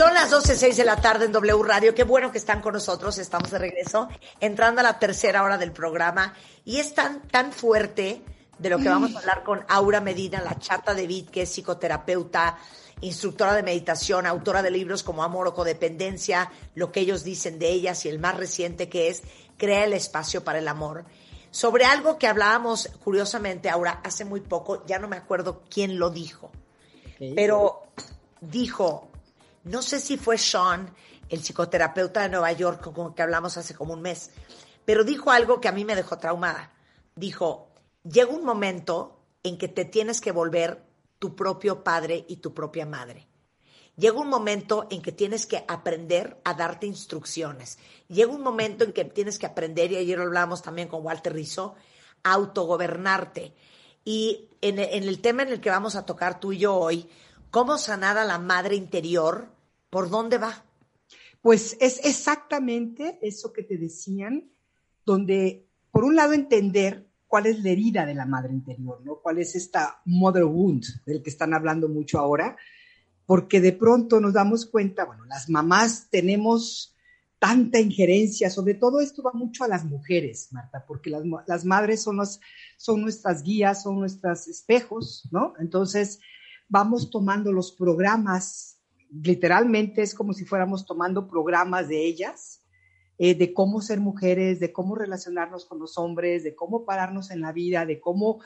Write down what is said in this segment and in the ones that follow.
Son las 12.06 de la tarde en W Radio. Qué bueno que están con nosotros. Estamos de regreso, entrando a la tercera hora del programa. Y es tan, tan fuerte de lo que vamos a hablar con Aura Medina, la chata de Vid, que es psicoterapeuta, instructora de meditación, autora de libros como Amor o Codependencia, lo que ellos dicen de ellas y el más reciente que es Crea el espacio para el amor. Sobre algo que hablábamos curiosamente, Aura, hace muy poco, ya no me acuerdo quién lo dijo, pero dijo, no sé si fue Sean, el psicoterapeuta de Nueva York, con el que hablamos hace como un mes, pero dijo algo que a mí me dejó traumada. Dijo, llega un momento en que te tienes que volver tu propio padre y tu propia madre. Llega un momento en que tienes que aprender a darte instrucciones. Llega un momento en que tienes que aprender, y ayer lo hablábamos también con Walter Rizzo, a autogobernarte. Y en, en el tema en el que vamos a tocar tú y yo hoy, ¿cómo sanar a la madre interior? ¿Por dónde va? Pues es exactamente eso que te decían, donde por un lado entender cuál es la herida de la madre interior, ¿no? ¿Cuál es esta mother wound del que están hablando mucho ahora? Porque de pronto nos damos cuenta, bueno, las mamás tenemos tanta injerencia, sobre todo esto va mucho a las mujeres, Marta, porque las, las madres son, los, son nuestras guías, son nuestros espejos, ¿no? Entonces vamos tomando los programas, literalmente es como si fuéramos tomando programas de ellas, eh, de cómo ser mujeres, de cómo relacionarnos con los hombres, de cómo pararnos en la vida, de cómo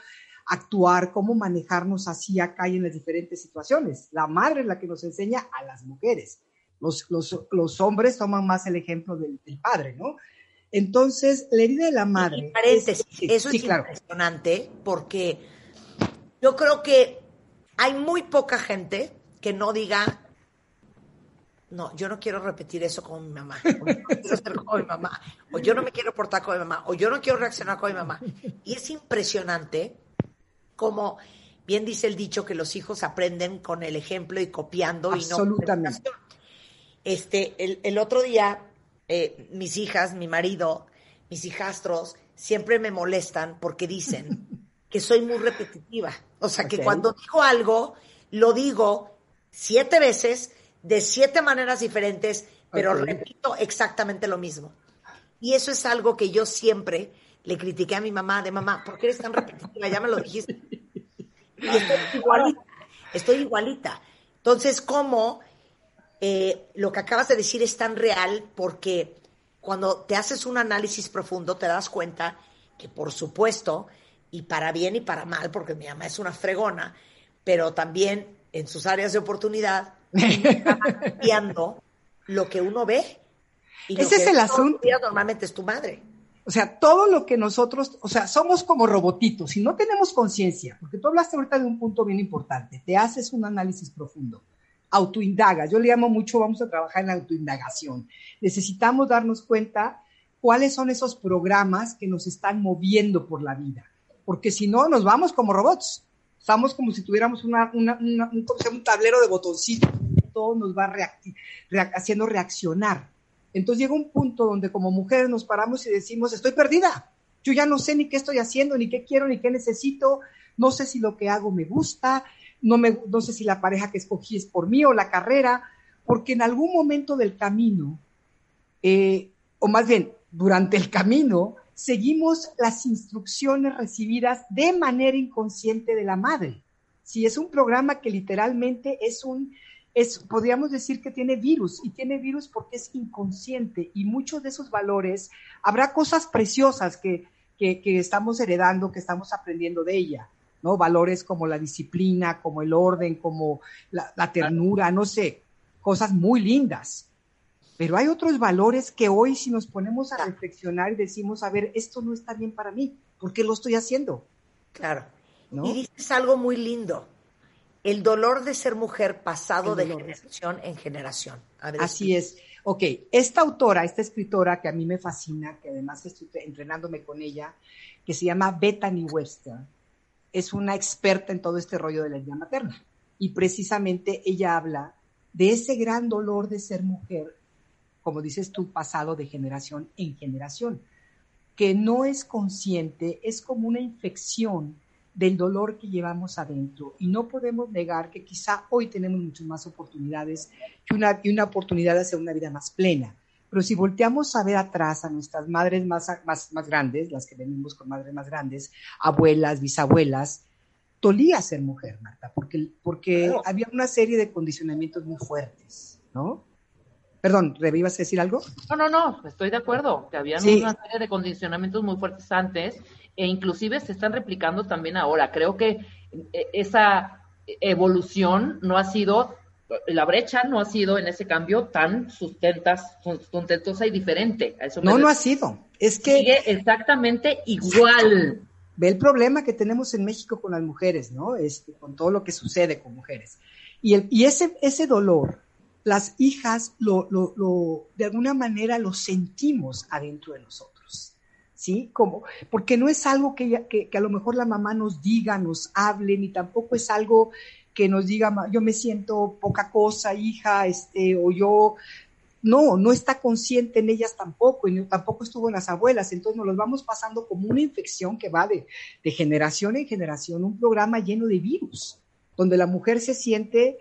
actuar, cómo manejarnos así acá y en las diferentes situaciones. La madre es la que nos enseña a las mujeres. Los, los, los hombres toman más el ejemplo del, del, padre, ¿no? Entonces, la herida de la madre. Es, eso sí, es claro. impresionante porque yo creo que hay muy poca gente que no diga, no, yo no quiero repetir eso con mi mamá, o yo no quiero ser como mi mamá, o yo no me quiero portar como mi mamá, o yo no quiero reaccionar como mi mamá. Y es impresionante como, bien dice el dicho, que los hijos aprenden con el ejemplo y copiando Absolutamente. y no Este, el, el otro día, eh, mis hijas, mi marido, mis hijastros, siempre me molestan porque dicen que soy muy repetitiva. O sea, que cuando digo algo, lo digo siete veces, de siete maneras diferentes, pero okay. repito exactamente lo mismo. Y eso es algo que yo siempre le critiqué a mi mamá, de mamá, ¿por qué eres tan repetitiva? Ya me lo dijiste. Y estoy igualita, estoy igualita. Entonces, ¿cómo eh, lo que acabas de decir es tan real? Porque cuando te haces un análisis profundo, te das cuenta que, por supuesto, y para bien y para mal, porque mi mamá es una fregona, pero también en sus áreas de oportunidad, cambiando lo que uno ve. Y Ese es el asunto. Normalmente es tu madre. O sea, todo lo que nosotros, o sea, somos como robotitos, si no tenemos conciencia, porque tú hablaste ahorita de un punto bien importante, te haces un análisis profundo, autoindagas, yo le llamo mucho, vamos a trabajar en la autoindagación. Necesitamos darnos cuenta cuáles son esos programas que nos están moviendo por la vida, porque si no, nos vamos como robots, estamos como si tuviéramos una, un, un, tablero de botoncitos, todo nos va haciendo reaccionar. Entonces llega un punto donde como mujeres nos paramos y decimos, estoy perdida, yo ya no sé ni qué estoy haciendo, ni qué quiero, ni qué necesito, no sé si lo que hago me gusta, no, me, no sé si la pareja que escogí es por mí o la carrera, porque en algún momento del camino, eh, o más bien durante el camino, seguimos las instrucciones recibidas de manera inconsciente de la madre. Si es un programa que literalmente es un, es, podríamos decir que tiene virus, y tiene virus porque es inconsciente, y muchos de esos valores, habrá cosas preciosas que, que, que estamos heredando, que estamos aprendiendo de ella, ¿no? Valores como la disciplina, como el orden, como la, la ternura, no sé, cosas muy lindas pero hay otros valores que hoy si nos ponemos a reflexionar y decimos, a ver, esto no está bien para mí, ¿por qué lo estoy haciendo? Claro. Y dices algo muy lindo, el dolor de ser mujer pasado de generación en generación. Así es. Ok, esta autora, esta escritora que a mí me fascina, que además estoy entrenándome con ella, que se llama Bethany Webster, es una experta en todo este rollo de la idea materna. Y precisamente ella habla de ese gran dolor de ser mujer como dices tú, pasado de generación en generación, que no es consciente, es como una infección del dolor que llevamos adentro. Y no podemos negar que quizá hoy tenemos muchas más oportunidades y una, y una oportunidad de hacer una vida más plena. Pero si volteamos a ver atrás a nuestras madres más, más, más grandes, las que venimos con madres más grandes, abuelas, bisabuelas, dolía ser mujer, Marta, porque, porque había una serie de condicionamientos muy fuertes, ¿no? Perdón, ¿Rebe, ibas a decir algo? No, no, no, estoy de acuerdo, que había una serie de condicionamientos muy fuertes antes e inclusive se están replicando también ahora. Creo que eh, esa evolución no ha sido, la brecha no ha sido en ese cambio tan sustentas, sustentosa y diferente. no, no ha sido. Es que... Sigue exactamente igual. Ve el problema que tenemos en México con las mujeres, ¿no? Este, con todo lo que sucede con mujeres. Y, el, y ese, ese dolor las hijas lo, lo, lo, de alguna manera lo sentimos adentro de nosotros, ¿sí? Como, porque no es algo que, que, que, a lo mejor la mamá nos diga, nos hable, ni tampoco es algo que nos diga, yo me siento poca cosa, hija, este, o yo, no, no está consciente en ellas tampoco, y tampoco estuvo en las abuelas, entonces nos los vamos pasando como una infección que va de, de generación en generación, un programa lleno de virus, donde la mujer se siente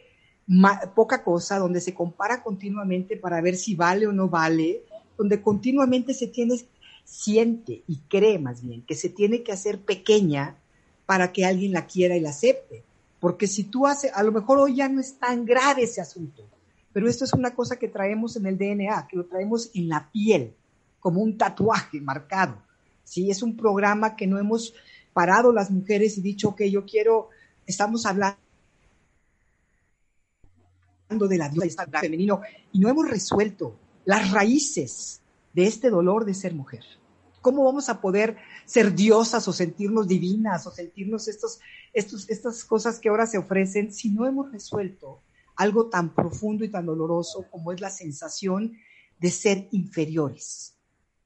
poca cosa, donde se compara continuamente para ver si vale o no vale, donde continuamente se tiene, siente y cree más bien que se tiene que hacer pequeña para que alguien la quiera y la acepte. Porque si tú haces, a lo mejor hoy ya no es tan grave ese asunto, pero esto es una cosa que traemos en el DNA, que lo traemos en la piel, como un tatuaje marcado. ¿sí? Es un programa que no hemos parado las mujeres y dicho, ok, yo quiero, estamos hablando de la diosa femenino y no hemos resuelto las raíces de este dolor de ser mujer. ¿Cómo vamos a poder ser diosas o sentirnos divinas o sentirnos estos, estas cosas que ahora se ofrecen si no hemos resuelto algo tan profundo y tan doloroso como es la sensación de ser inferiores?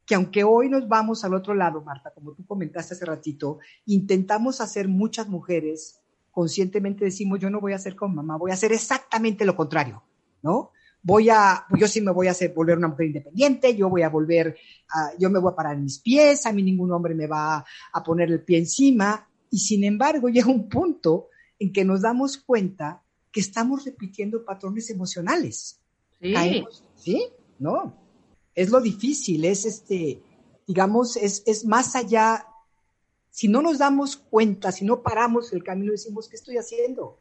Que aunque hoy nos vamos al otro lado, Marta, como tú comentaste hace ratito, intentamos hacer muchas mujeres conscientemente decimos, yo no voy a hacer como mamá, voy a hacer exactamente lo contrario, ¿no? Voy a, yo sí me voy a hacer, volver una mujer independiente, yo voy a volver, a, yo me voy a parar en mis pies, a mí ningún hombre me va a poner el pie encima, y sin embargo llega un punto en que nos damos cuenta que estamos repitiendo patrones emocionales. Sí. ¿sí? No. Es lo difícil, es este, digamos, es, es más allá si no nos damos cuenta, si no paramos el camino, decimos, ¿qué estoy haciendo?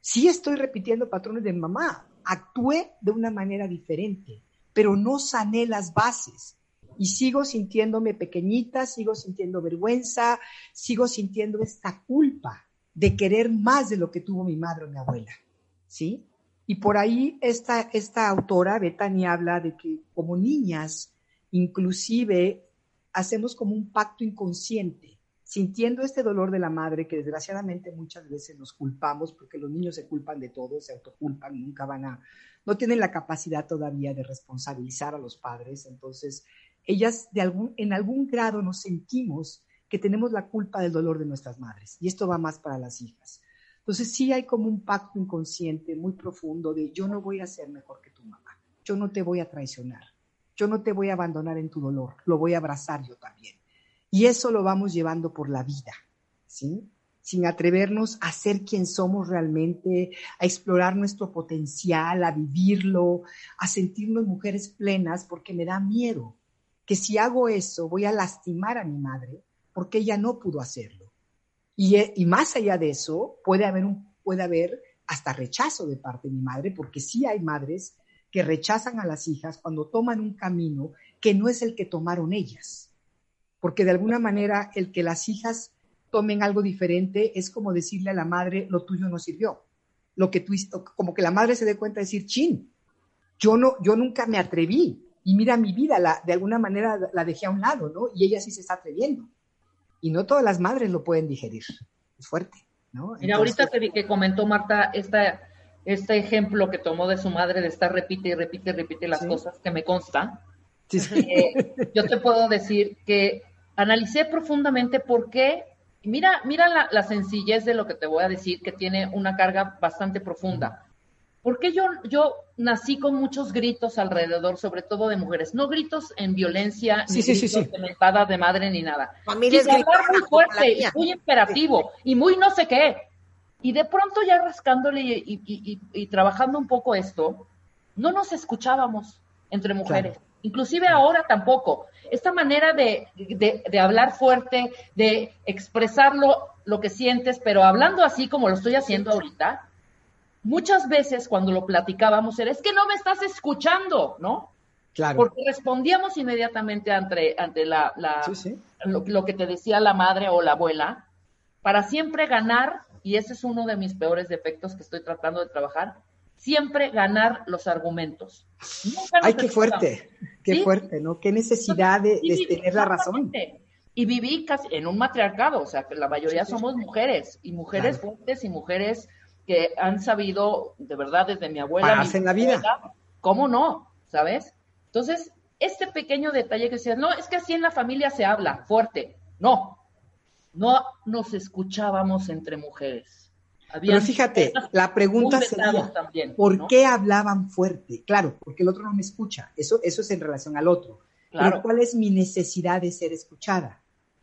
Sí estoy repitiendo patrones de mamá, actué de una manera diferente, pero no sané las bases. Y sigo sintiéndome pequeñita, sigo sintiendo vergüenza, sigo sintiendo esta culpa de querer más de lo que tuvo mi madre o mi abuela. ¿Sí? Y por ahí esta, esta autora, Bethany, habla de que como niñas, inclusive, hacemos como un pacto inconsciente sintiendo este dolor de la madre que desgraciadamente muchas veces nos culpamos porque los niños se culpan de todo, se autoculpan, nunca van a, no tienen la capacidad todavía de responsabilizar a los padres, entonces ellas de algún, en algún grado nos sentimos que tenemos la culpa del dolor de nuestras madres y esto va más para las hijas. Entonces sí hay como un pacto inconsciente muy profundo de yo no voy a ser mejor que tu mamá, yo no te voy a traicionar, yo no te voy a abandonar en tu dolor, lo voy a abrazar yo también. Y eso lo vamos llevando por la vida, ¿sí? Sin atrevernos a ser quien somos realmente, a explorar nuestro potencial, a vivirlo, a sentirnos mujeres plenas, porque me da miedo que si hago eso voy a lastimar a mi madre porque ella no pudo hacerlo. Y, eh, y más allá de eso, puede haber, un, puede haber hasta rechazo de parte de mi madre, porque sí hay madres que rechazan a las hijas cuando toman un camino que no es el que tomaron ellas. Porque de alguna manera el que las hijas tomen algo diferente es como decirle a la madre, lo tuyo no sirvió. Lo que tú, como que la madre se dé cuenta de decir, chin, yo, no, yo nunca me atreví. Y mira mi vida, la, de alguna manera la dejé a un lado, ¿no? Y ella sí se está atreviendo. Y no todas las madres lo pueden digerir. Es fuerte, ¿no? Mira, ahorita que, que comentó Marta esta, este ejemplo que tomó de su madre de estar repite y repite y repite las cosas, que me consta, eh, yo te puedo decir que analicé profundamente por qué, mira, mira la, la, sencillez de lo que te voy a decir, que tiene una carga bastante profunda. ¿Por qué yo, yo nací con muchos gritos alrededor, sobre todo de mujeres? No gritos en violencia, ni gritos de de madre, ni nada. Familia hablar muy fuerte, muy imperativo, y muy no sé qué. Y de pronto ya rascándole y, trabajando un poco esto, no nos escuchábamos entre mujeres. Inclusive ahora tampoco. Esta manera de, hablar fuerte, de expresarlo lo que sientes, pero hablando así como lo estoy haciendo ahorita, muchas veces cuando lo platicábamos era, es que no me estás escuchando, ¿no? Claro. Porque respondíamos inmediatamente ante, ante la, Lo, que te decía la madre o la abuela, para siempre ganar, y ese es uno de mis peores defectos que estoy tratando de trabajar, siempre ganar los argumentos. Ay, qué fuerte, qué fuerte, ¿no? Qué necesidad de, tener la razón. Y viví casi en un matriarcado, o sea, que la mayoría somos mujeres, y mujeres fuertes y mujeres que han sabido, de verdad, desde mi abuela. en la vida. ¿Cómo no? ¿Sabes? Entonces, este pequeño detalle que decía, no, es que así en la familia se habla fuerte. No, no nos escuchábamos entre mujeres. Pero fíjate, la pregunta sería, ¿por qué hablaban fuerte? Claro, porque el otro no me escucha. Eso, eso es en relación al otro. Claro. ¿cuál es mi necesidad de ser escuchada?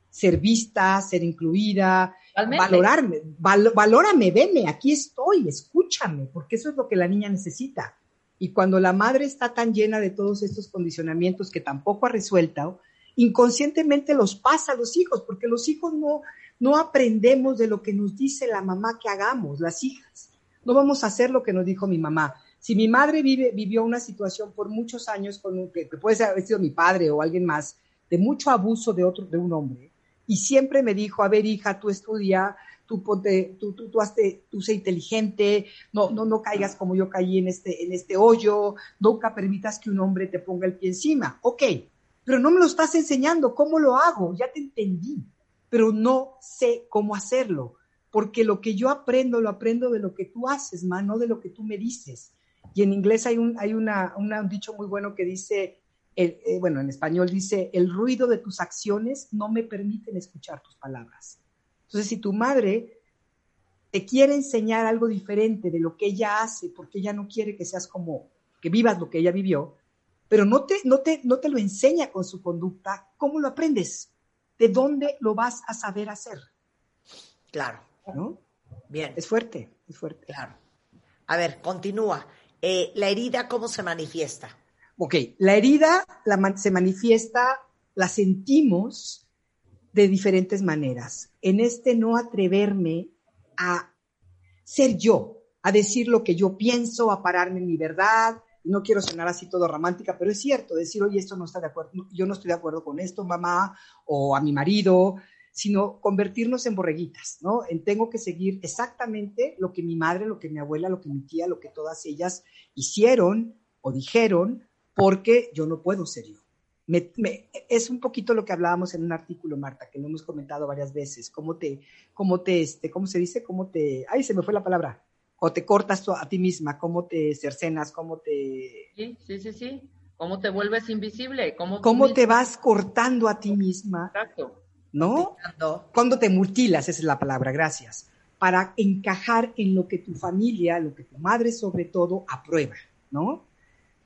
Ser vista, ser incluida, valorarme, valórame, veme, aquí estoy, escúchame, porque eso es lo que la niña necesita. Y cuando la madre está tan llena de todos estos condicionamientos que tampoco ha resuelto, inconscientemente los pasa a los hijos, porque los hijos no, no aprendemos de lo que nos dice la mamá que hagamos, las hijas. No vamos a hacer lo que nos dijo mi mamá. Si mi madre vive, vivió una situación por muchos años con un, que, puede haber sido mi padre o alguien más, de mucho abuso de otro, de un hombre, y siempre me dijo, a ver, hija, tú estudia, tú ponte, tú, tú, tú, hazte, tú sé inteligente, no, no, no caigas como yo caí en este, en este hoyo, nunca permitas que un hombre te ponga el pie encima. Ok, pero no me lo estás enseñando, ¿cómo lo hago? Ya te entendí, pero no sé cómo hacerlo, porque lo que yo aprendo, lo aprendo de lo que tú haces, man, no de lo que tú me dices. Y en inglés hay un, hay una, un dicho muy bueno que dice, eh, bueno, en español dice, el ruido de tus acciones no me permiten escuchar tus palabras. Entonces, si tu madre te quiere enseñar algo diferente de lo que ella hace, porque ella no quiere que seas como, que vivas lo que ella vivió, pero no te, no te, no te lo enseña con su conducta, ¿cómo lo aprendes? ¿De dónde lo vas a saber hacer? Claro. ¿No? Bien. Es fuerte, es fuerte. Claro. A ver, continúa. Eh, la herida, ¿cómo se manifiesta? Ok, la herida se manifiesta, la sentimos de diferentes maneras. En este no atreverme a ser yo, a decir lo que yo pienso, a pararme en mi verdad. No quiero sonar así todo romántica, pero es cierto, decir, oye, esto no está de acuerdo, yo no estoy de acuerdo con esto, mamá, o a mi marido, sino convertirnos en borreguitas, ¿no? En tengo que seguir exactamente lo que mi madre, lo que mi abuela, lo que mi tía, lo que todas ellas hicieron o dijeron porque yo no puedo ser yo. es un poquito lo que hablábamos en un artículo, Marta, que lo hemos comentado varias veces, cómo te, cómo te, este, cómo se dice, cómo te, ay, se me fue la palabra, o te cortas a ti misma, cómo te cercenas, cómo te... Sí, sí, sí, sí, cómo te vuelves invisible, cómo... Cómo te vas cortando a ti misma. Exacto. ¿No? Cuando te mutilas, esa es la palabra, gracias, para encajar en lo que tu familia, lo que tu madre sobre todo aprueba, ¿no?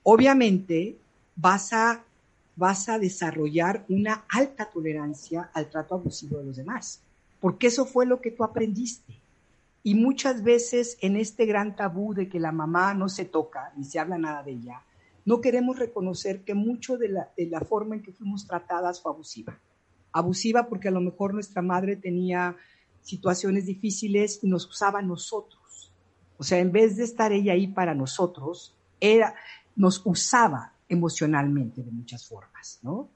obviamente vas a, vas a desarrollar una alta tolerancia al trato abusivo de los demás, porque eso fue lo que tú aprendiste. Y muchas veces en este gran tabú de que la mamá no se toca, ni se habla nada de ella, no queremos reconocer que mucho de la, de la forma en que fuimos tratadas fue abusiva. Abusiva porque a lo mejor nuestra madre tenía situaciones difíciles y nos usaba a nosotros. O sea, en vez de estar ella ahí para nosotros, era, nos usaba emocionalmente de muchas formas, ¿no?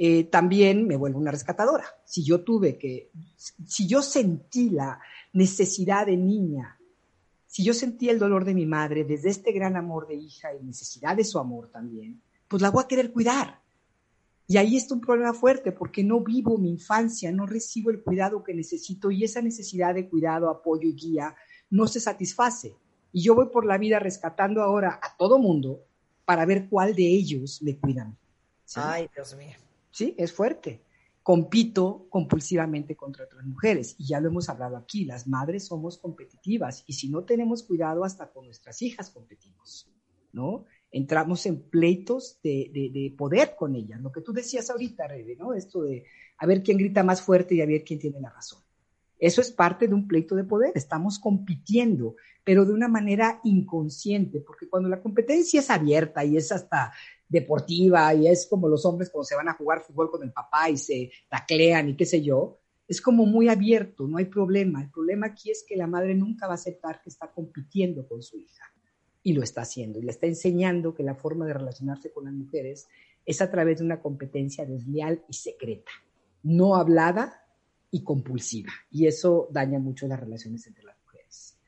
Eh, también me vuelvo una rescatadora. Si yo tuve que, si yo sentí la necesidad de niña, si yo sentí el dolor de mi madre desde este gran amor de hija y necesidad de su amor también, pues la voy a querer cuidar. Y ahí está un problema fuerte porque no vivo mi infancia, no recibo el cuidado que necesito y esa necesidad de cuidado, apoyo y guía no se satisface. Y yo voy por la vida rescatando ahora a todo mundo para ver cuál de ellos le cuidan. Ay, Dios mío. Sí, es fuerte. Compito compulsivamente contra otras mujeres y ya lo hemos hablado aquí, las madres somos competitivas y si no tenemos cuidado hasta con nuestras hijas competimos, ¿no? Entramos en pleitos de, de, poder con ellas, lo que tú decías ahorita, Rebe, ¿no? Esto de a ver quién grita más fuerte y a ver quién tiene la razón. Eso es parte de un pleito de poder, estamos compitiendo, pero de una manera inconsciente, porque cuando la competencia es abierta y es hasta deportiva y es como los hombres cuando se van a jugar fútbol con el papá y se taclean y qué sé yo, es como muy abierto, no hay problema. El problema aquí es que la madre nunca va a aceptar que está compitiendo con su hija y lo está haciendo y le está enseñando que la forma de relacionarse con las mujeres es a través de una competencia desleal y secreta, no hablada y compulsiva. Y eso daña mucho las relaciones entre las mujeres.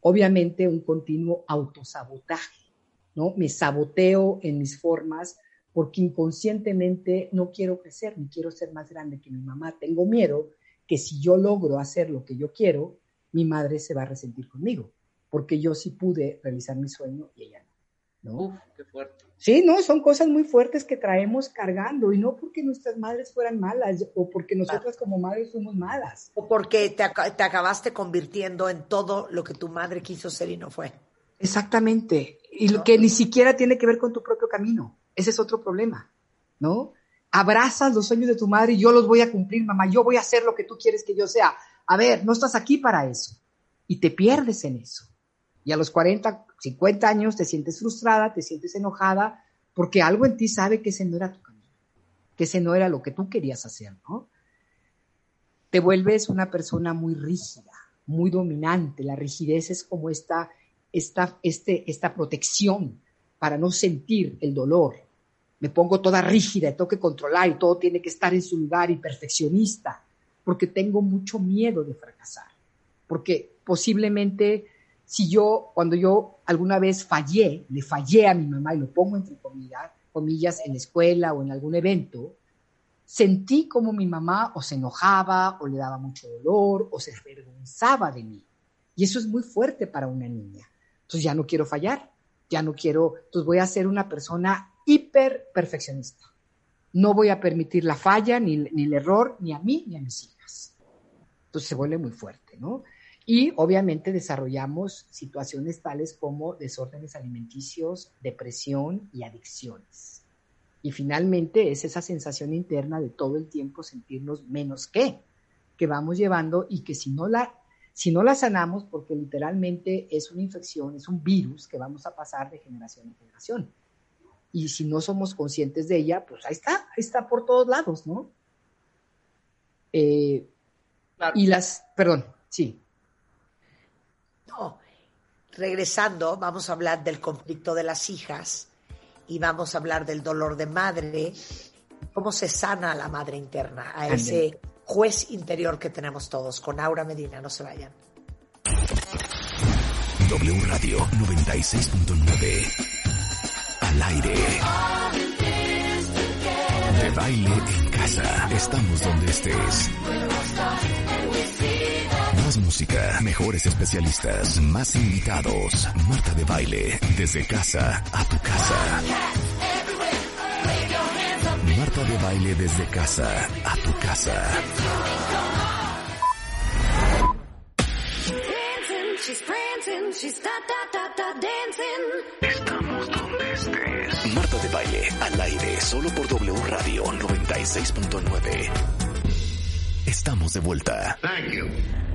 Obviamente un continuo autosabotaje ¿no? Me saboteo en mis formas porque inconscientemente no quiero crecer ni quiero ser más grande que mi mamá. Tengo miedo que si yo logro hacer lo que yo quiero, mi madre se va a resentir conmigo, porque yo sí pude realizar mi sueño y ella no. Uf, qué fuerte. Sí, no, son cosas muy fuertes que traemos cargando y no porque nuestras madres fueran malas o porque nosotras como madres somos malas. O porque te, te acabaste convirtiendo en todo lo que tu madre quiso ser y no fue. Exactamente. Y lo que ni siquiera tiene que ver con tu propio camino. Ese es otro problema, ¿no? Abrazas los sueños de tu madre y yo los voy a cumplir, mamá. Yo voy a hacer lo que tú quieres que yo sea. A ver, no estás aquí para eso. Y te pierdes en eso. Y a los 40, 50 años te sientes frustrada, te sientes enojada, porque algo en ti sabe que ese no era tu camino, que ese no era lo que tú querías hacer, ¿no? Te vuelves una persona muy rígida, muy dominante. La rigidez es como esta esta, este, esta protección para no sentir el dolor. Me pongo toda rígida, tengo que controlar y todo tiene que estar en su lugar y perfeccionista, porque tengo mucho miedo de fracasar. Porque posiblemente si yo, cuando yo alguna vez fallé, le fallé a mi mamá y lo pongo entre comillas, comillas en la escuela o en algún evento, sentí como mi mamá o se enojaba o le daba mucho dolor o se avergonzaba de mí. Y eso es muy fuerte para una niña. Entonces ya no quiero fallar, ya no quiero, entonces voy a ser una persona hiper perfeccionista. No voy a permitir la falla, ni, ni el error, ni a mí, ni a mis hijas. Entonces se vuelve muy fuerte, ¿no? Y obviamente desarrollamos situaciones tales como desórdenes alimenticios, depresión y adicciones. Y finalmente es esa sensación interna de todo el tiempo sentirnos menos que, que vamos llevando y que si no la si no la sanamos, porque literalmente es una infección, es un virus que vamos a pasar de generación en generación. Y si no somos conscientes de ella, pues ahí está, ahí está por todos lados, ¿no? Eh, y las, perdón, sí. No, regresando, vamos a hablar del conflicto de las hijas y vamos a hablar del dolor de madre, cómo se sana a la madre interna, a ese juez interior que tenemos todos. Con Aura Medina, no se vayan. W Radio 96.9. Al aire. De baile en casa. Estamos donde estés. Más música, mejores especialistas, más invitados. Marta de baile, desde casa a tu casa. Marta de baile desde casa a tu casa. Estamos donde estés. Marta de baile al aire solo por W Radio 96.9. Estamos de vuelta. Thank you.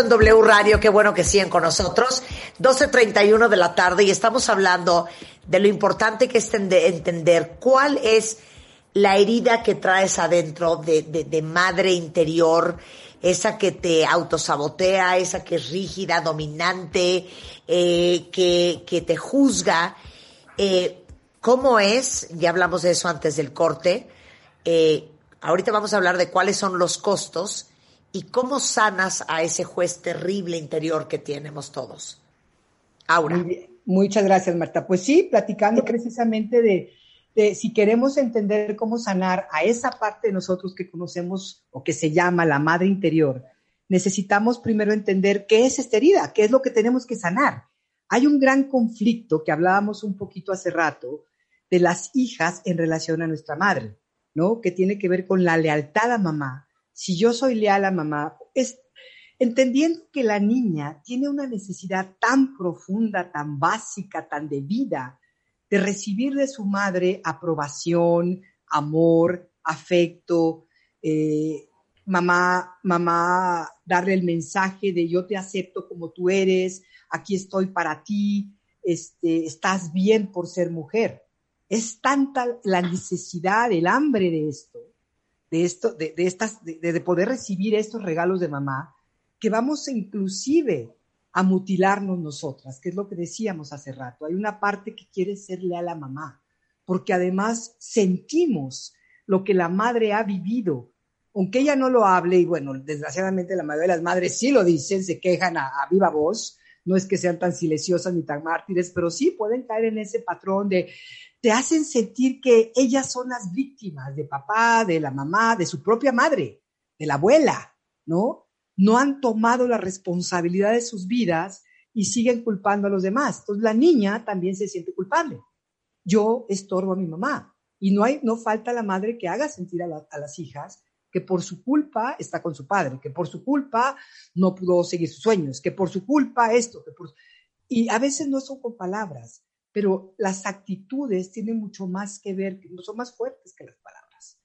En W Radio, qué bueno que siguen con nosotros. 12.31 de la tarde y estamos hablando de lo importante que es entender cuál es la herida que traes adentro de, de, madre interior, esa que te autosabotea, esa que es rígida, dominante, eh, que, que, te juzga. Eh, ¿Cómo es? Ya hablamos de eso antes del corte. Eh, ahorita vamos a hablar de cuáles son los costos y cómo sanas a ese juez terrible interior que tenemos todos. Aura. Muchas gracias, Marta. Pues sí, platicando precisamente de, de, si queremos entender cómo sanar a esa parte de nosotros que conocemos o que se llama la madre interior, necesitamos primero entender qué es esta herida, qué es lo que tenemos que sanar. Hay un gran conflicto que hablábamos un poquito hace rato de las hijas en relación a nuestra madre, ¿no? Que tiene que ver con la lealtad a mamá si yo soy leal a mamá, es entendiendo que la niña tiene una necesidad tan profunda, tan básica, tan de vida, de recibir de su madre aprobación, amor, afecto, eh, mamá, mamá, darle el mensaje de yo te acepto como tú eres, aquí estoy para ti, este, estás bien por ser mujer. Es tanta la necesidad, el hambre de esto, de esto, de, estas, de, poder recibir estos regalos de mamá, que vamos inclusive a mutilarnos nosotras, que es lo que decíamos hace rato. Hay una parte que quiere ser leal a mamá, porque además sentimos lo que la madre ha vivido, aunque ella no lo hable, y bueno, desgraciadamente la mayoría de las madres sí lo dicen, se quejan a viva voz, no es que sean tan silenciosas ni tan mártires, pero sí pueden caer en ese patrón de te hacen sentir que ellas son las víctimas de papá, de la mamá, de su propia madre, de la abuela, ¿no? No han tomado la responsabilidad de sus vidas y siguen culpando a los demás. Entonces la niña también se siente culpable. Yo estorbo a mi mamá y no hay, no falta la madre que haga sentir a, a las hijas que por su culpa está con su padre, que por su culpa no pudo seguir sus sueños, que por su culpa esto, que por... Y a veces no son con palabras, pero las actitudes tienen mucho más que ver, son más fuertes que las palabras,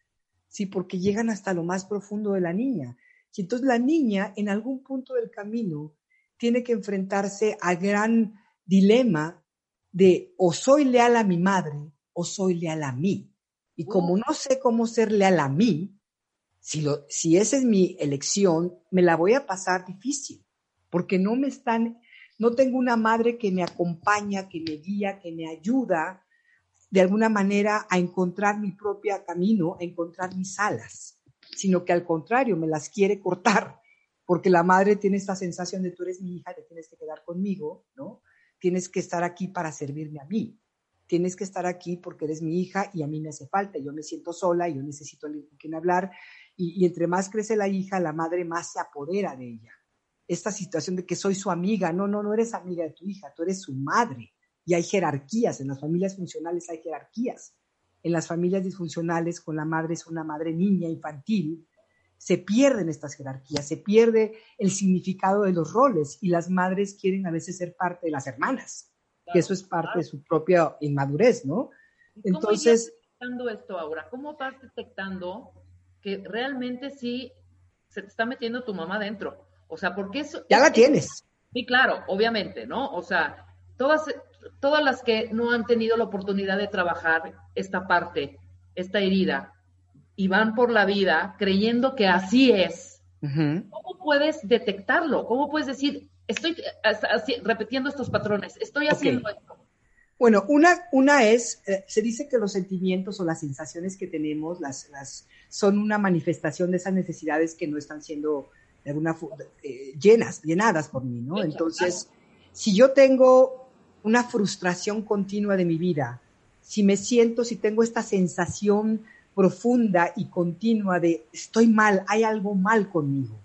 ¿sí? Porque llegan hasta lo más profundo de la niña. Y entonces la niña en algún punto del camino tiene que enfrentarse al gran dilema de o soy leal a mi madre o soy leal a mí. Y como no sé cómo ser leal a mí, si, lo, si esa es mi elección, me la voy a pasar difícil, porque no me están no tengo una madre que me acompaña, que me guía, que me ayuda de alguna manera a encontrar mi propio camino, a encontrar mis alas, sino que al contrario me las quiere cortar, porque la madre tiene esta sensación de tú eres mi hija, te tienes que quedar conmigo, ¿no? Tienes que estar aquí para servirme a mí. Tienes que estar aquí porque eres mi hija y a mí me hace falta. Yo me siento sola, y yo necesito alguien con quien hablar. Y, y entre más crece la hija, la madre más se apodera de ella esta situación de que soy su amiga. No, no, no eres amiga de tu hija, tú eres su madre. Y hay jerarquías, en las familias funcionales hay jerarquías. En las familias disfuncionales, con la madre es una madre niña, infantil, se pierden estas jerarquías, se pierde el significado de los roles y las madres quieren a veces ser parte de las hermanas, que eso es parte de su propia inmadurez, ¿no? Entonces... ¿Cómo detectando esto ahora? ¿Cómo vas detectando que realmente sí se te está metiendo tu mamá dentro? O sea, porque eso... Ya la tienes. Sí, claro, obviamente, ¿no? O sea, todas, todas las que no han tenido la oportunidad de trabajar esta parte, esta herida, y van por la vida creyendo que así es, ¿cómo puedes detectarlo? ¿Cómo puedes decir, estoy repitiendo estos patrones, estoy haciendo esto? Bueno, una, una es, eh, se dice que los sentimientos o las sensaciones que tenemos las, las, son una manifestación de esas necesidades que no están siendo de alguna eh, llenas, llenadas por mí, ¿no? Entonces, si yo tengo una frustración continua de mi vida, si me siento, si tengo esta sensación profunda y continua de estoy mal, hay algo mal conmigo,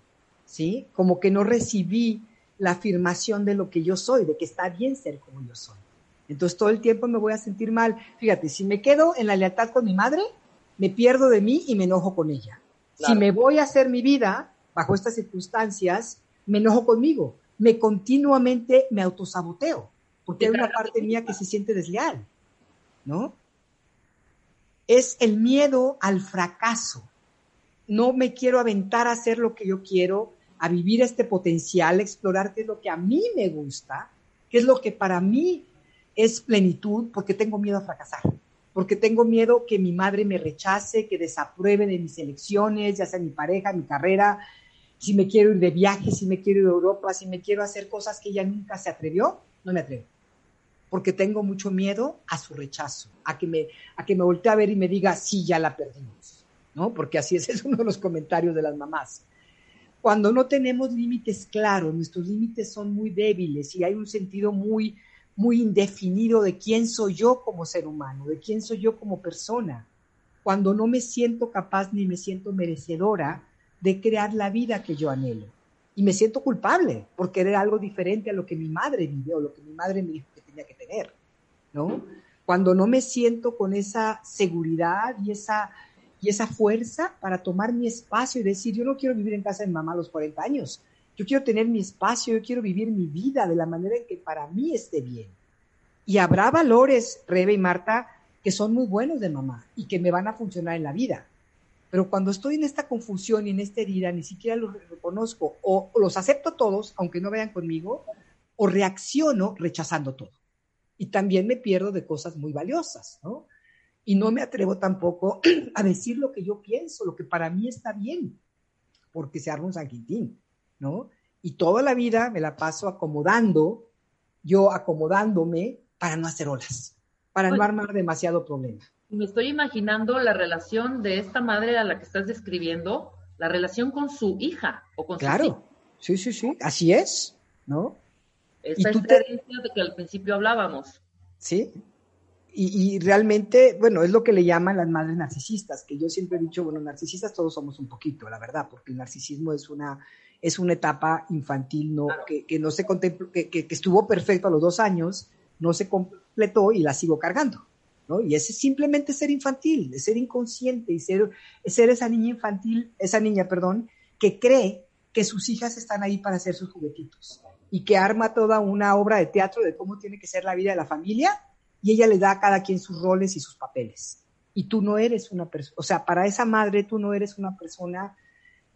¿sí? Como que no recibí la afirmación de lo que yo soy, de que está bien ser como yo soy. Entonces todo el tiempo me voy a sentir mal. Fíjate, si me quedo en la lealtad con mi madre, me pierdo de mí y me enojo con ella. Si me voy a hacer mi vida, bajo estas circunstancias, me enojo conmigo, me continuamente me autosaboteo, porque hay una parte mía que se siente desleal, ¿no? Es el miedo al fracaso. No me quiero aventar a hacer lo que yo quiero, a vivir este potencial, a explorar qué es lo que a mí me gusta, qué es lo que para mí es plenitud, porque tengo miedo a fracasar, porque tengo miedo que mi madre me rechace, que desapruebe de mis elecciones, ya sea mi pareja, mi carrera, si me quiero ir de viaje, si me quiero ir a Europa, si me quiero hacer cosas que ella nunca se atrevió, no me atrevo. Porque tengo mucho miedo a su rechazo, a que me, a que me voltee a ver y me diga, sí, ya la perdimos, ¿no? Porque así es, es uno de los comentarios de las mamás. Cuando no tenemos límites claros, nuestros límites son muy débiles y hay un sentido muy, muy indefinido de quién soy yo como ser humano, de quién soy yo como persona. Cuando no me siento capaz ni me siento merecedora de crear la vida que yo anhelo. Y me siento culpable por querer algo diferente a lo que mi madre vivió, lo que mi madre me dijo que tenía que tener, ¿no? Cuando no me siento con esa seguridad y esa, y esa fuerza para tomar mi espacio y decir, yo no quiero vivir en casa de mamá a los 40 años, yo quiero tener mi espacio, yo quiero vivir mi vida de la manera en que para mí esté bien. Y habrá valores, Rebe y Marta, que son muy buenos de mamá y que me van a funcionar en la vida. Pero cuando estoy en esta confusión y en esta herida, ni siquiera los reconozco o los acepto todos, aunque no vayan conmigo, o reacciono rechazando todo. Y también me pierdo de cosas muy valiosas, ¿no? Y no me atrevo tampoco a decir lo que yo pienso, lo que para mí está bien, porque se arma un San Quintín, ¿no? Y toda la vida me la paso acomodando, yo acomodándome para no hacer olas, para no armar demasiado problema me estoy imaginando la relación de esta madre a la que estás describiendo, la relación con su hija o con claro. su sí, sí, sí, así es, ¿no? Esa experiencia de que al principio hablábamos. Sí, y, y, realmente, bueno, es lo que le llaman las madres narcisistas, que yo siempre he dicho, bueno, narcisistas todos somos un poquito, la verdad, porque el narcisismo es una, es una etapa infantil no, que, que, no se contempló, que, que, estuvo perfecto a los dos años, no se completó y la sigo cargando. Y ese es simplemente ser infantil, ser inconsciente y ser, ser esa niña infantil, esa niña, perdón, que cree que sus hijas están ahí para hacer sus juguetitos y que arma toda una obra de teatro de cómo tiene que ser la vida de la familia y ella le da a cada quien sus roles y sus papeles. Y tú no eres una persona, o sea, para esa madre tú no eres una persona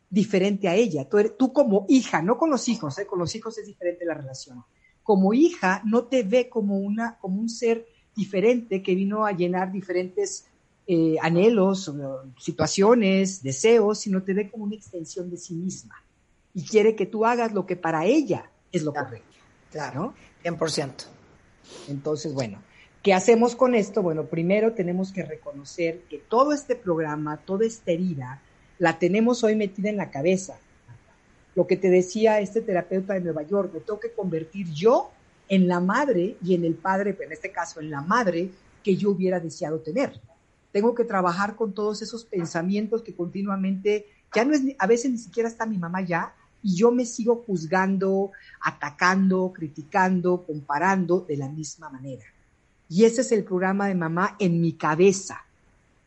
diferente a ella. Tú, tú como hija, no con los hijos, ¿eh? con los hijos es diferente la relación. Como hija no te ve como, una, como un ser diferente que vino a llenar diferentes eh, anhelos, situaciones, deseos, sino te ve como una extensión de sí misma y quiere que tú hagas lo que para ella es lo correcto. Claro, 100%. Entonces, bueno, ¿qué hacemos con esto? Bueno, primero tenemos que reconocer que todo este programa, toda esta herida, la tenemos hoy metida en la cabeza. Lo que te decía este terapeuta de Nueva York, me tengo que convertir yo en la madre y en el padre, en este caso en la madre, que yo hubiera deseado tener. Tengo que trabajar con todos esos pensamientos que continuamente, ya no es, a veces ni siquiera está mi mamá ya, y yo me sigo juzgando, atacando, criticando, comparando de la misma manera. Y ese es el programa de mamá en mi cabeza.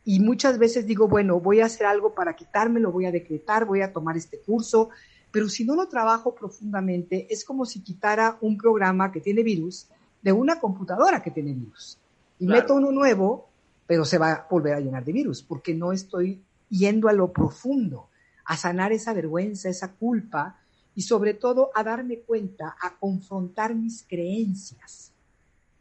Y muchas veces digo, bueno, voy a hacer algo para quitármelo, voy a decretar, voy a tomar este curso, pero si no lo trabajo profundamente, es como si quitara un programa que tiene virus de una computadora que tiene virus. Y meto uno nuevo, pero se va a volver a llenar de virus, porque no estoy yendo a lo profundo, a sanar esa vergüenza, esa culpa, y sobre todo a darme cuenta, a confrontar mis creencias.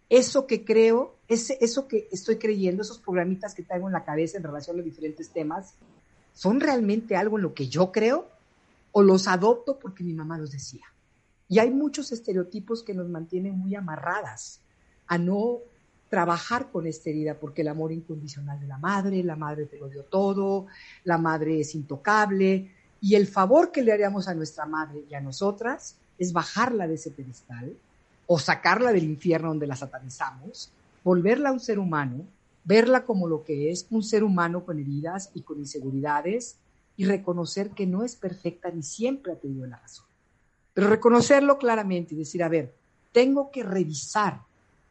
Eso que creo, ese, eso que estoy creyendo, esos programitas que tengo en la cabeza en relación a los diferentes temas, ¿son realmente algo en lo que yo creo? O los adopto porque mi mamá los decía. Y hay muchos estereotipos que nos mantienen muy amarradas a no trabajar con esta herida, porque el amor incondicional de la madre, la madre te lo dio todo, la madre es intocable, y el favor que le haríamos a nuestra madre y a nosotras es bajarla de ese pedestal o sacarla del infierno donde la satanizamos, volverla a un ser humano, verla como lo que es, un ser humano con heridas y con inseguridades, y reconocer que no es perfecta ni siempre ha tenido la razón. Pero reconocerlo claramente y decir, a ver, tengo que revisar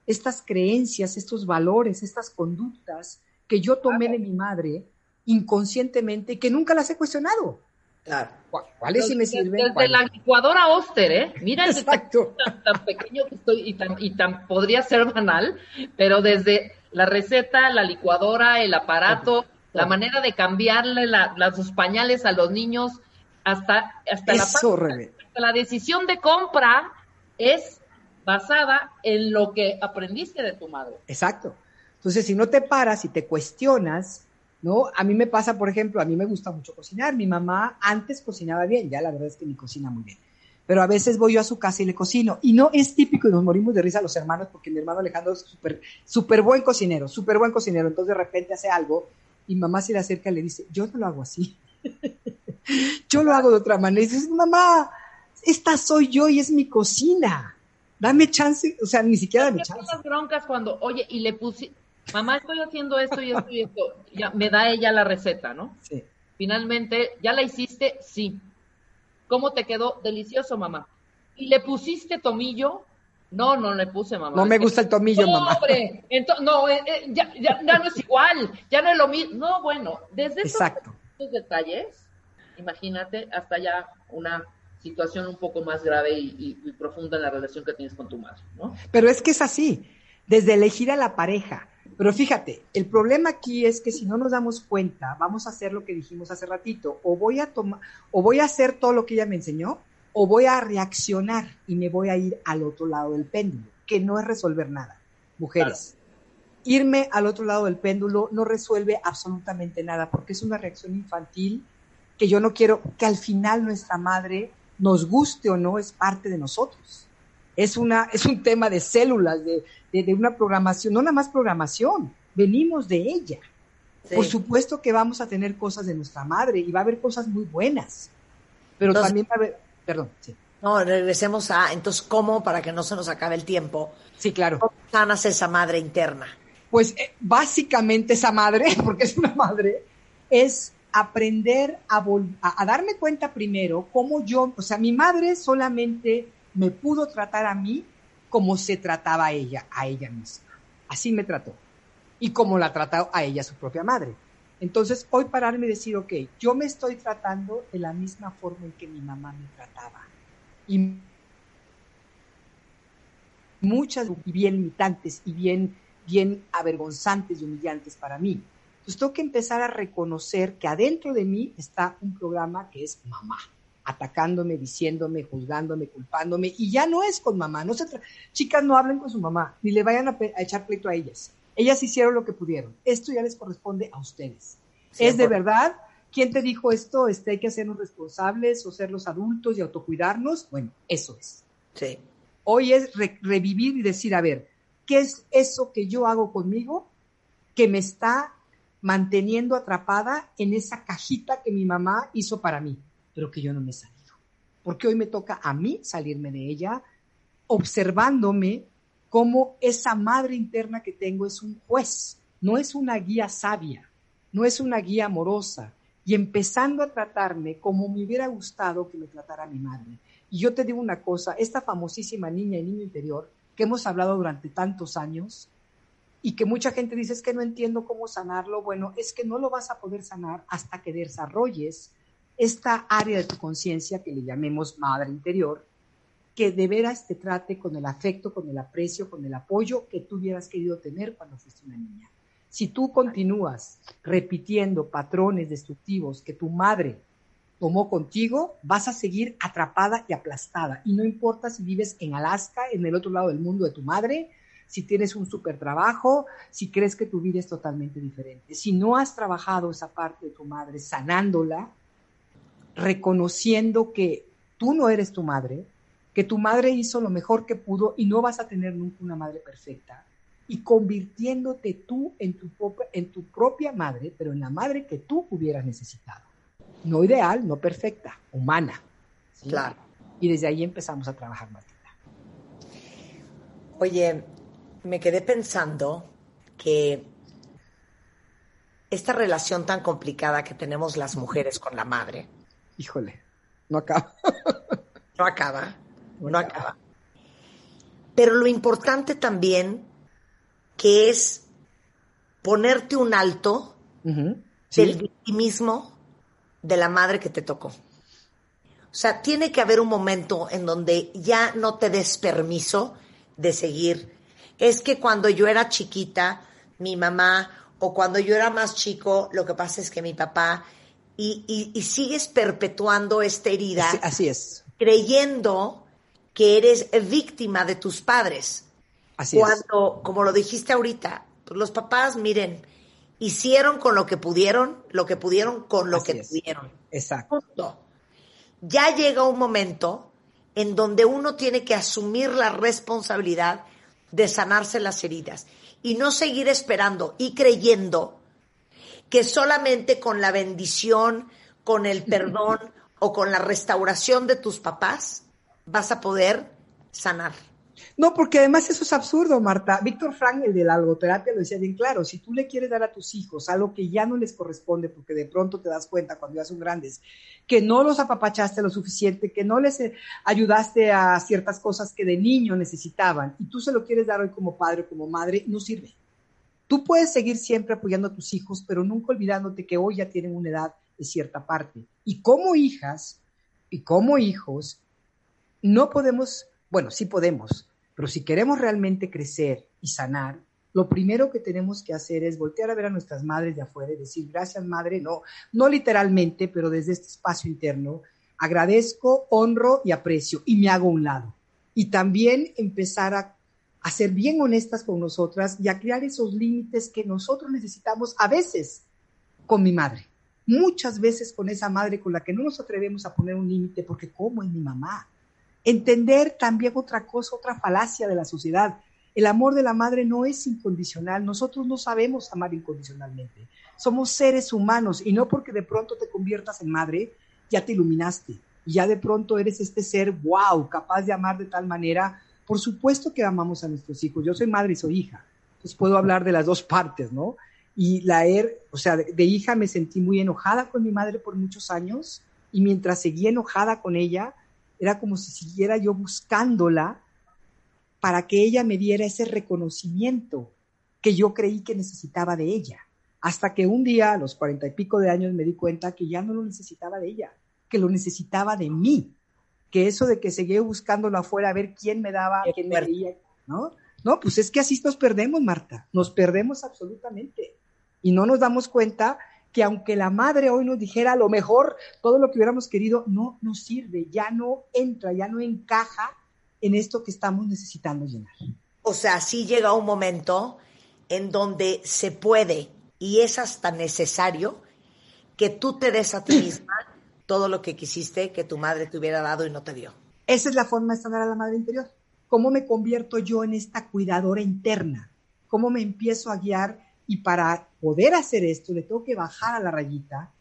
estas creencias, estos valores, estas conductas que yo tomé de mi madre inconscientemente y que nunca las he cuestionado. Claro. ¿Cuáles sí me sirven? Desde la licuadora Oster, ¿eh? Mira Exacto. Tan, tan, pequeño que estoy y tan, y tan podría ser banal, pero desde la receta, la licuadora, el aparato, la manera de cambiarle la, sus pañales a los niños, hasta hasta, la, hasta la decisión de compra es basada en lo que aprendiste de tu madre. Exacto. Entonces, si no te paras y te cuestionas, ¿no? A mí me pasa, por ejemplo, a mí me gusta mucho cocinar. Mi mamá antes cocinaba bien, ya la verdad es que ni cocina muy bien. Pero a veces voy yo a su casa y le cocino. Y no es típico y nos morimos de risa los hermanos porque mi hermano Alejandro es súper super buen cocinero, súper buen cocinero. Entonces de repente hace algo y mamá se le acerca y le dice, yo no lo hago así. yo lo hago de otra manera. Y dices, mamá, esta soy yo y es mi cocina. Dame chance, o sea, ni siquiera dame chance. las broncas cuando, oye, y le puse, mamá, estoy haciendo esto y esto y esto, ya me da ella la receta, ¿no? Sí. Finalmente, ¿ya la hiciste? Sí. ¿Cómo te quedó? Delicioso, mamá. ¿Y le pusiste tomillo? No, no le puse, mamá. No me gusta el tomillo, mamá. no, eh, eh, ya, ya, no es igual, ya no es lo mismo. No, bueno, desde esos detalles, imagínate hasta ya una situación un poco más grave y, profunda en la relación que tienes con tu madre, ¿no? Pero es que es así, desde elegir a la pareja. Pero fíjate, el problema aquí es que si no nos damos cuenta, vamos a hacer lo que dijimos hace ratito, o voy a tomar, o voy a hacer todo lo que ella me enseñó, o voy a reaccionar y me voy a ir al otro lado del péndulo, que no es resolver nada, mujeres. Irme al otro lado del péndulo no resuelve absolutamente nada, porque es una reacción infantil que yo no quiero que al final nuestra madre nos guste o no, es parte de nosotros. Es, una, es un tema de células, de, de, una programación, no nada más programación, venimos de ella. Por supuesto que vamos a tener cosas de nuestra madre y va a haber cosas muy buenas, pero también va a haber, perdón, sí. No, regresemos a, entonces, ¿cómo, para que no se nos acabe el tiempo? Sí, claro. ¿Cómo sanas esa madre interna? Pues eh, básicamente esa madre, porque es una madre, es aprender a, a, darme cuenta primero cómo yo, o sea, mi madre solamente me pudo tratar a mí como se trataba a ella, a ella misma. Así me trató. Y como la trató a ella su propia madre. Entonces, hoy pararme y decir, ok, yo me estoy tratando de la misma forma en que mi mamá me trataba. Y muchas y bien limitantes y bien, bien avergonzantes y humillantes para mí. Entonces tengo que empezar a reconocer que adentro de mí está un programa que es mamá, atacándome, diciéndome, juzgándome, culpándome, y ya no es con mamá. No se Chicas, no hablen con su mamá, ni le vayan a, echar pleito a ellas. Ellas hicieron lo que pudieron. Esto ya les corresponde a ustedes. es de verdad. ¿Quién te dijo esto? Este, hay que hacernos responsables o ser los adultos y autocuidarnos. Bueno, eso es. Sí. Hoy es revivir y decir, a ver, ¿qué es eso que yo hago conmigo que me está manteniendo atrapada en esa cajita que mi mamá hizo para mí, pero que yo no me he salido. Porque hoy me toca a mí salirme de ella, observándome cómo esa madre interna que tengo es un juez, no es una guía sabia, no es una guía amorosa, y empezando a tratarme como me hubiera gustado que me tratara mi madre. Y yo te digo una cosa, esta famosísima niña y niño interior que hemos hablado durante tantos años, y que mucha gente dice es que no entiendo cómo sanarlo. Bueno, es que no lo vas a poder sanar hasta que desarrolles esta área de tu conciencia que le llamemos madre interior, que de veras te trate con el afecto, con el aprecio, con el apoyo que tú hubieras querido tener cuando fuiste una niña. Si tú continúas repitiendo patrones destructivos que tu madre tomó contigo, vas a seguir atrapada y aplastada. Y no importa si vives en Alaska, en el otro lado del mundo de tu madre, si tienes un super trabajo, si crees que tu vida es totalmente diferente. Si no has trabajado esa parte de tu madre, sanándola, reconociendo que tú no eres tu madre, que tu madre hizo lo mejor que pudo y no vas a tener nunca una madre perfecta, y convirtiéndote tú en tu, en tu propia madre, pero en la madre que tú hubieras necesitado. No ideal, no perfecta, humana. Claro. Y desde ahí empezamos a trabajar, Martina. Oye, me quedé pensando que esta relación tan complicada que tenemos las mujeres con la madre. Híjole, no acaba. no acaba, no, acaba. Pero lo importante también que es ponerte un alto del victimismo de la madre que te tocó. O sea, tiene que haber un momento en donde ya no te des permiso de seguir es que cuando yo era chiquita, mi mamá, o cuando yo era más chico, lo que pasa es que mi papá, y, y, sigues perpetuando esta herida. Así, es. Creyendo que eres víctima de tus padres. Así Cuando, como lo dijiste ahorita, pues los papás, miren, hicieron con lo que pudieron, lo que pudieron con lo que pudieron. Exacto. Ya llega un momento en donde uno tiene que asumir la responsabilidad de sanarse las heridas y no seguir esperando y creyendo que solamente con la bendición, con el perdón o con la restauración de tus papás vas a poder sanar. No, porque además eso es absurdo, Marta. Víctor Frank, el de la logoterapia, lo decía bien claro. Si tú le quieres dar a tus hijos algo que ya no les corresponde, porque de pronto te das cuenta cuando ya son grandes, que no los apapachaste lo suficiente, que no les eh, ayudaste a ciertas cosas que de niño necesitaban, y tú se lo quieres dar hoy como padre o como madre, no sirve. Tú puedes seguir siempre apoyando a tus hijos, pero nunca olvidándote que hoy ya tienen una edad de cierta parte. Y como hijas y como hijos, no podemos, bueno, sí podemos, pero si queremos realmente crecer y sanar, lo primero que tenemos que hacer es voltear a ver a nuestras madres de afuera y decir, gracias madre, no, no literalmente, pero desde este espacio interno, agradezco, honro y aprecio y me hago un lado. Y también empezar a, a ser bien honestas con nosotras y a crear esos límites que nosotros necesitamos a veces con mi madre. Muchas veces con esa madre con la que no nos atrevemos a poner un límite porque como es mi mamá, Entender también otra cosa, otra falacia de la sociedad. El amor de la madre no es incondicional. Nosotros no sabemos amar incondicionalmente. Somos seres humanos y no porque de pronto te conviertas en madre, ya te iluminaste. Y ya de pronto eres este ser, wow, capaz de amar de tal manera. Por supuesto que amamos a nuestros hijos. Yo soy madre y soy hija. Entonces puedo hablar de las dos partes, ¿no? Y la er, o sea, de hija me sentí muy enojada con mi madre por muchos años y mientras seguía enojada con ella, era como si siguiera yo buscándola para que ella me diera ese reconocimiento que yo creí que necesitaba de ella. Hasta que un día, a los cuarenta y pico de años, me di cuenta que ya no lo necesitaba de ella, que lo necesitaba de mí. Que eso de que seguía buscándolo afuera a ver quién me daba, quién me veía, ¿no? No, pues es que así nos perdemos, Marta. Nos perdemos absolutamente. Y no nos damos cuenta que aunque la madre hoy nos dijera a lo mejor todo lo que hubiéramos querido, no nos sirve, ya no entra, ya no encaja en esto que estamos necesitando llenar. O sea, sí llega un momento en donde se puede y es hasta necesario que tú te des a ti misma todo lo que quisiste que tu madre te hubiera dado y no te dio. Esa es la forma de sanar a la madre interior. ¿Cómo me convierto yo en esta cuidadora interna? ¿Cómo me empiezo a guiar y para poder hacer esto, le tengo que bajar a la rayita,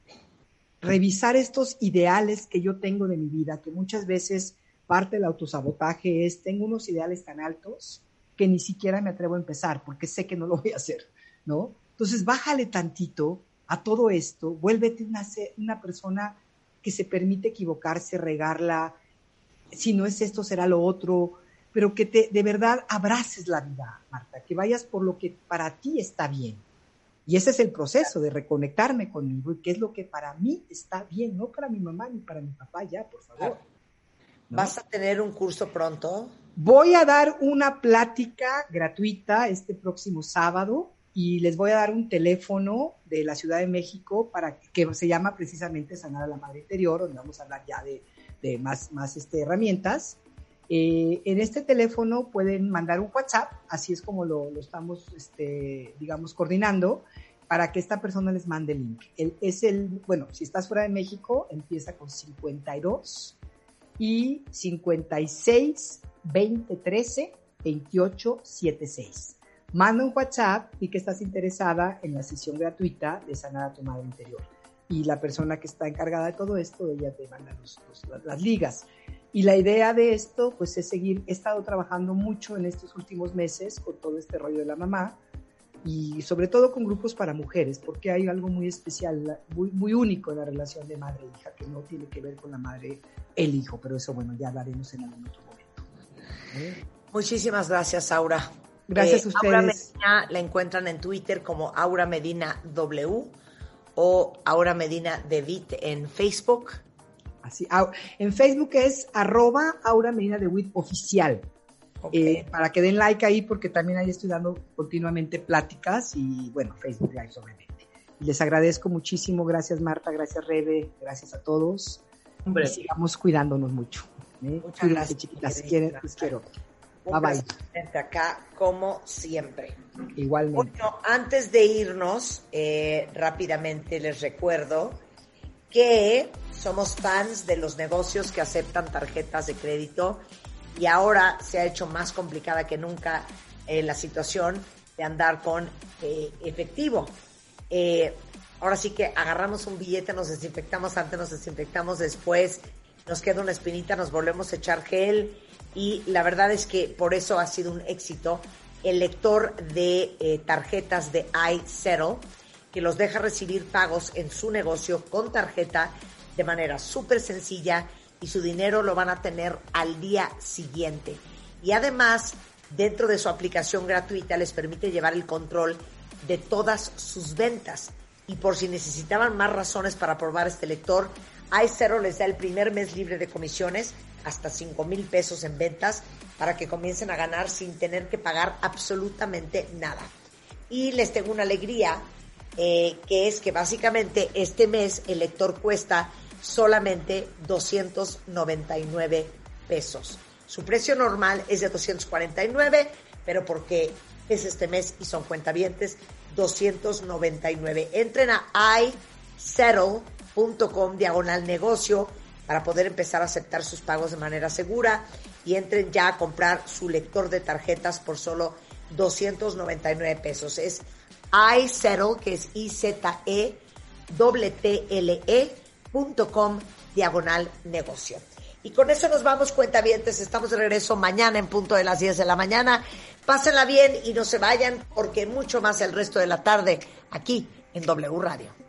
revisar estos ideales que yo tengo de mi vida, que muchas veces parte del autosabotaje es, tengo unos ideales tan altos que ni siquiera me atrevo a empezar porque sé que no lo voy a hacer, ¿no? Entonces, bájale tantito a todo esto, vuélvete una, una persona que se permite equivocarse, regarla, si no es esto, será lo otro, pero que te, de verdad abraces la vida, Marta, que vayas por lo que para ti está bien. Y ese es el proceso de reconectarme conmigo y qué es lo que para mí está bien, no para mi mamá ni para mi papá, ya, por favor. ¿Vas a tener un curso pronto? Voy a dar una plática gratuita este próximo sábado y les voy a dar un teléfono de la Ciudad de México para que, se llama precisamente Sanar a la Madre Interior, donde vamos a hablar ya de, de más, más este, herramientas eh, en este teléfono pueden mandar un WhatsApp, así es como lo, estamos, este, digamos, coordinando, para que esta persona les mande el link. es el, bueno, si estás fuera de México, empieza con 52 y 56 20 13 28 76. Manda un WhatsApp y que estás interesada en la sesión gratuita de sanar a tu madre interior. Y la persona que está encargada de todo esto, ella te manda las ligas. Y la idea de esto, pues es seguir, he estado trabajando mucho en estos últimos meses con todo este rollo de la mamá y sobre todo con grupos para mujeres, porque hay algo muy especial, muy, muy único en la relación de madre e hija, que no tiene que ver con la madre, el hijo, pero eso, bueno, ya hablaremos en algún otro momento. Muchísimas gracias, Aura. Gracias a eh, ustedes. Aura Medina la encuentran en Twitter como Aura Medina W o Aura Medina David en Facebook. Así, en Facebook es arroba Aura Medina de WIT oficial. Eh, para que den like ahí porque también ahí estoy dando continuamente pláticas y bueno, Facebook Live obviamente. Les agradezco muchísimo. Gracias, Marta. Gracias, Rebe. Gracias a todos. Hombre. Y sigamos cuidándonos mucho. ¿eh? Muchas gracias, chiquitas. Si quieren, les quiero. Bye bye. acá, como siempre. Igualmente. Bueno, antes de irnos, eh, rápidamente les recuerdo que somos fans de los negocios que aceptan tarjetas de crédito y ahora se ha hecho más complicada que nunca eh, la situación de andar con eh, efectivo. ahora sí que agarramos un billete, nos desinfectamos antes, nos desinfectamos después, nos queda una espinita, nos volvemos a echar gel y la verdad es que por eso ha sido un éxito el lector de eh, tarjetas de iSettle, que los deja recibir pagos en su negocio con tarjeta de manera súper sencilla y su dinero lo van a tener al día siguiente. Y además, dentro de su aplicación gratuita les permite llevar el control de todas sus ventas. Y por si necesitaban más razones para probar este lector, iSettle les da el primer mes libre de comisiones hasta 5 mil pesos en ventas para que comiencen a ganar sin tener que pagar absolutamente nada. Y les tengo una alegría, eh, que es que básicamente este mes el lector cuesta solamente 299 pesos. Su precio normal es de 249, pero porque es este mes y son cuentavientes, 299. Entren a isettle.com diagonal negocio para poder empezar a aceptar sus pagos de manera segura y entren ya a comprar su lector de tarjetas por solo 299 pesos. Es iSettle, que es i z e diagonal negocio. Y con eso nos vamos, cuentavientes. Estamos de regreso mañana en punto de las 10 de la mañana. Pásenla bien y no se vayan porque mucho más el resto de la tarde aquí en W Radio.